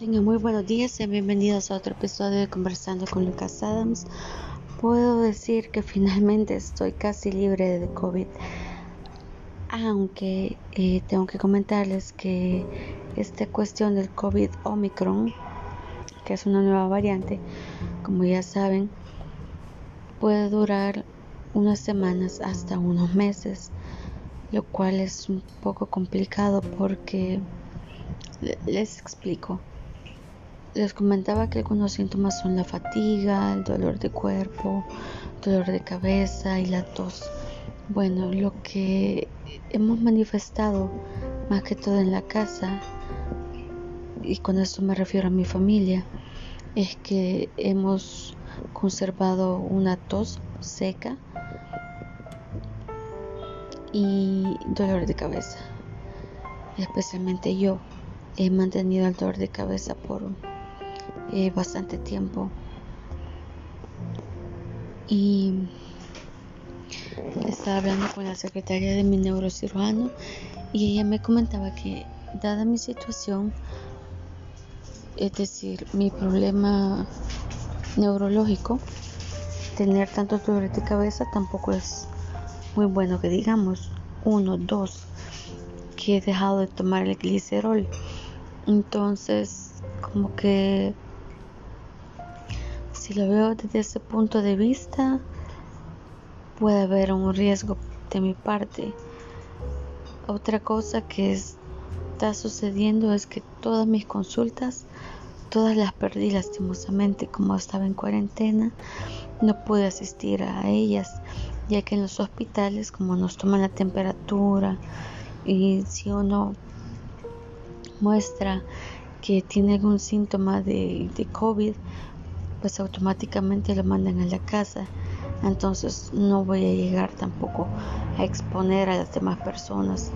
Tengan muy buenos días y bienvenidos a otro episodio de Conversando con Lucas Adams. Puedo decir que finalmente estoy casi libre de COVID, aunque eh, tengo que comentarles que esta cuestión del COVID Omicron, que es una nueva variante, como ya saben, puede durar unas semanas hasta unos meses, lo cual es un poco complicado porque les explico. Les comentaba que algunos síntomas son la fatiga, el dolor de cuerpo, dolor de cabeza y la tos. Bueno, lo que hemos manifestado más que todo en la casa, y con esto me refiero a mi familia, es que hemos conservado una tos seca y dolor de cabeza. Especialmente yo he mantenido el dolor de cabeza por eh, bastante tiempo. Y estaba hablando con la secretaria de mi neurocirujano y ella me comentaba que dada mi situación, es decir, mi problema neurológico, tener tanto dolor de cabeza tampoco es muy bueno que digamos. Uno, dos, que he dejado de tomar el glicerol. Entonces, como que si lo veo desde ese punto de vista, puede haber un riesgo de mi parte. Otra cosa que está sucediendo es que todas mis consultas, todas las perdí lastimosamente como estaba en cuarentena, no pude asistir a ellas, ya que en los hospitales como nos toman la temperatura y si uno muestra que tiene algún síntoma de, COVID, pues automáticamente lo mandan a la casa. Entonces no voy a llegar tampoco a exponer a las demás personas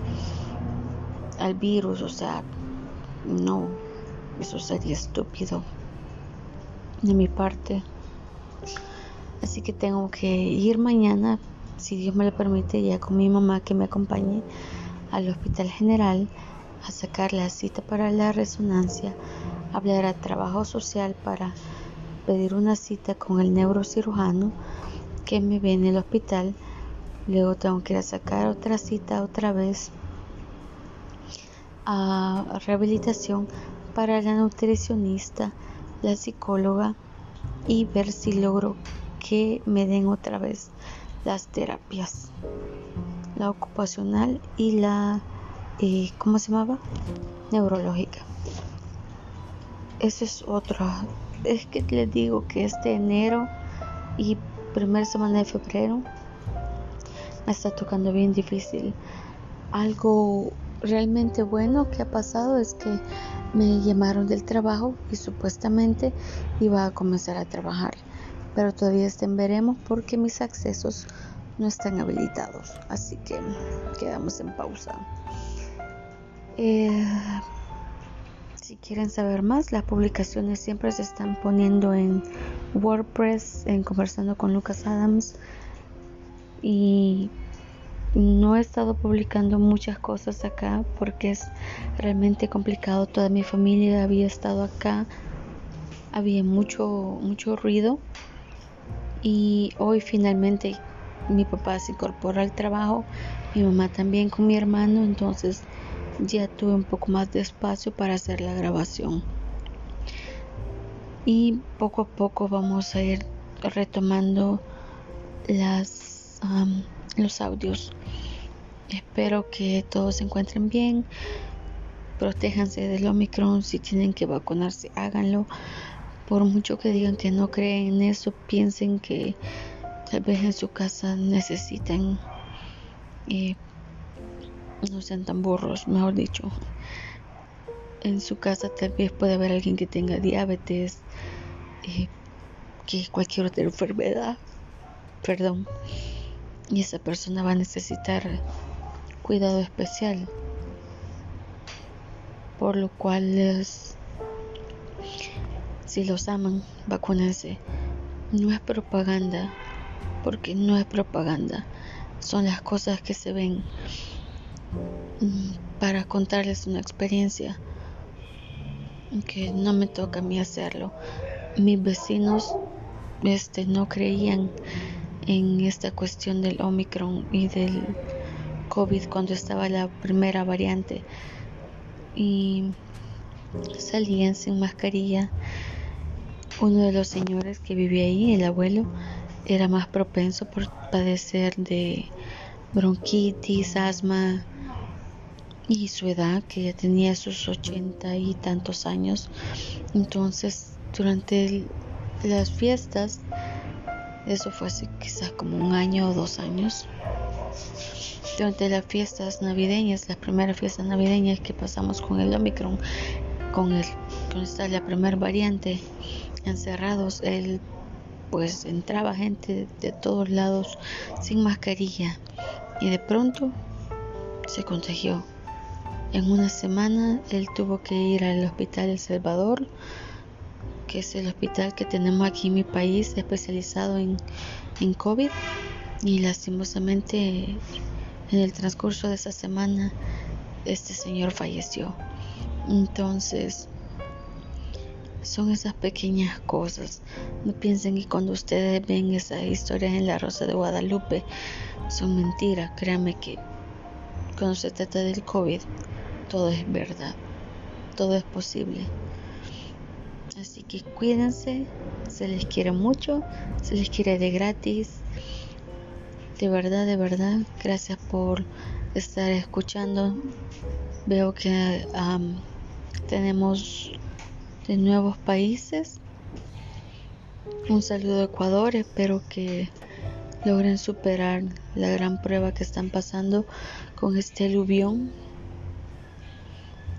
al virus, o sea, no, eso sería estúpido de mi parte. Así que tengo que ir mañana, si Dios me lo permite, ya con mi mamá que me acompañe al Hospital General a sacar la cita para la resonancia, hablar a trabajo social para pedir una cita con el neurocirujano que me ve en el hospital. Luego tengo que ir a sacar otra cita otra vez a rehabilitación para la nutricionista, la psicóloga y ver si logro que me den otra vez las terapias, la ocupacional y la, eh, ¿cómo se llamaba? Neurológica. Eso es otro es que les digo que este enero y primera semana de febrero me está tocando bien difícil. Algo realmente bueno que ha pasado es que me llamaron del trabajo y supuestamente iba a comenzar a trabajar. Pero todavía estén veremos porque mis accesos no están habilitados. Así que quedamos en pausa. Eh, si quieren saber más, las publicaciones siempre se están poniendo en WordPress, en conversando con Lucas Adams. Y no he estado publicando muchas cosas acá porque es realmente complicado. Toda mi familia había estado acá, había mucho, mucho ruido. Y hoy finalmente mi papá se incorpora al trabajo, mi mamá también con mi hermano, entonces ya tuve un poco más de espacio para hacer la grabación. Y poco a poco vamos a ir retomando las, los audios. Espero que todos se encuentren bien. Protéjanse del Omicron. Si tienen que vacunarse, háganlo. Por mucho que digan que no creen en eso, piensen que tal vez en su casa necesitan eh, no sean tan burros, mejor dicho. En su casa tal vez puede haber alguien que tenga diabetes, eh, que cualquier otra enfermedad, perdón, y esa persona va a necesitar cuidado especial. Por lo cual, si los aman, vacúnense. No es propaganda, porque no es propaganda, son las cosas que se ven para contarles una experiencia. que no me toca a mí hacerlo. Mis vecinos este, no creían en esta cuestión del Omicron y del COVID cuando estaba la primera variante y salían sin mascarilla. Uno de los señores que vivía ahí, el abuelo, era más propenso por padecer de bronquitis, asma y su edad, que ya tenía sus ochenta y tantos años. Entonces, durante las fiestas, eso fue hace quizás como un año o dos años, durante las fiestas navideñas, las primeras fiestas navideñas que pasamos con el Omicron, con, el, con esta la primera variante, encerrados, él pues entraba gente de todos lados sin mascarilla y de pronto se contagió. En una semana él tuvo que ir al hospital El Salvador, que es el hospital que tenemos aquí en mi país especializado en, en COVID y lastimosamente en el transcurso de esa semana este señor falleció. Entonces, son esas pequeñas cosas. No piensen que cuando ustedes ven esas historias en la Rosa de Guadalupe son mentiras. Créanme que cuando se trata del COVID, todo es verdad. Todo es posible. Así que cuídense, se les quiere mucho, se les quiere de gratis. De verdad, de verdad, gracias por estar escuchando. Veo que tenemos de nuevos países. Un saludo a Ecuador, espero que logren superar la gran prueba que están pasando con este aluvión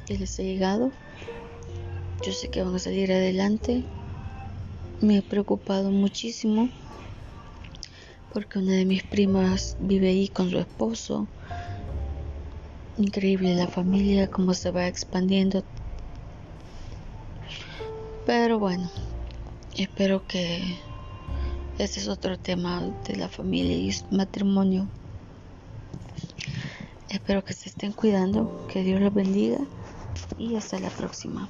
que les ha llegado. Yo sé que van a salir adelante. Me he preocupado muchísimo porque una de mis primas vive ahí con su esposo. Increíble la familia, cómo se va expandiendo. Pero bueno, espero que ese es otro tema de la familia y matrimonio. Espero que se estén cuidando, que Dios los bendiga y hasta la próxima.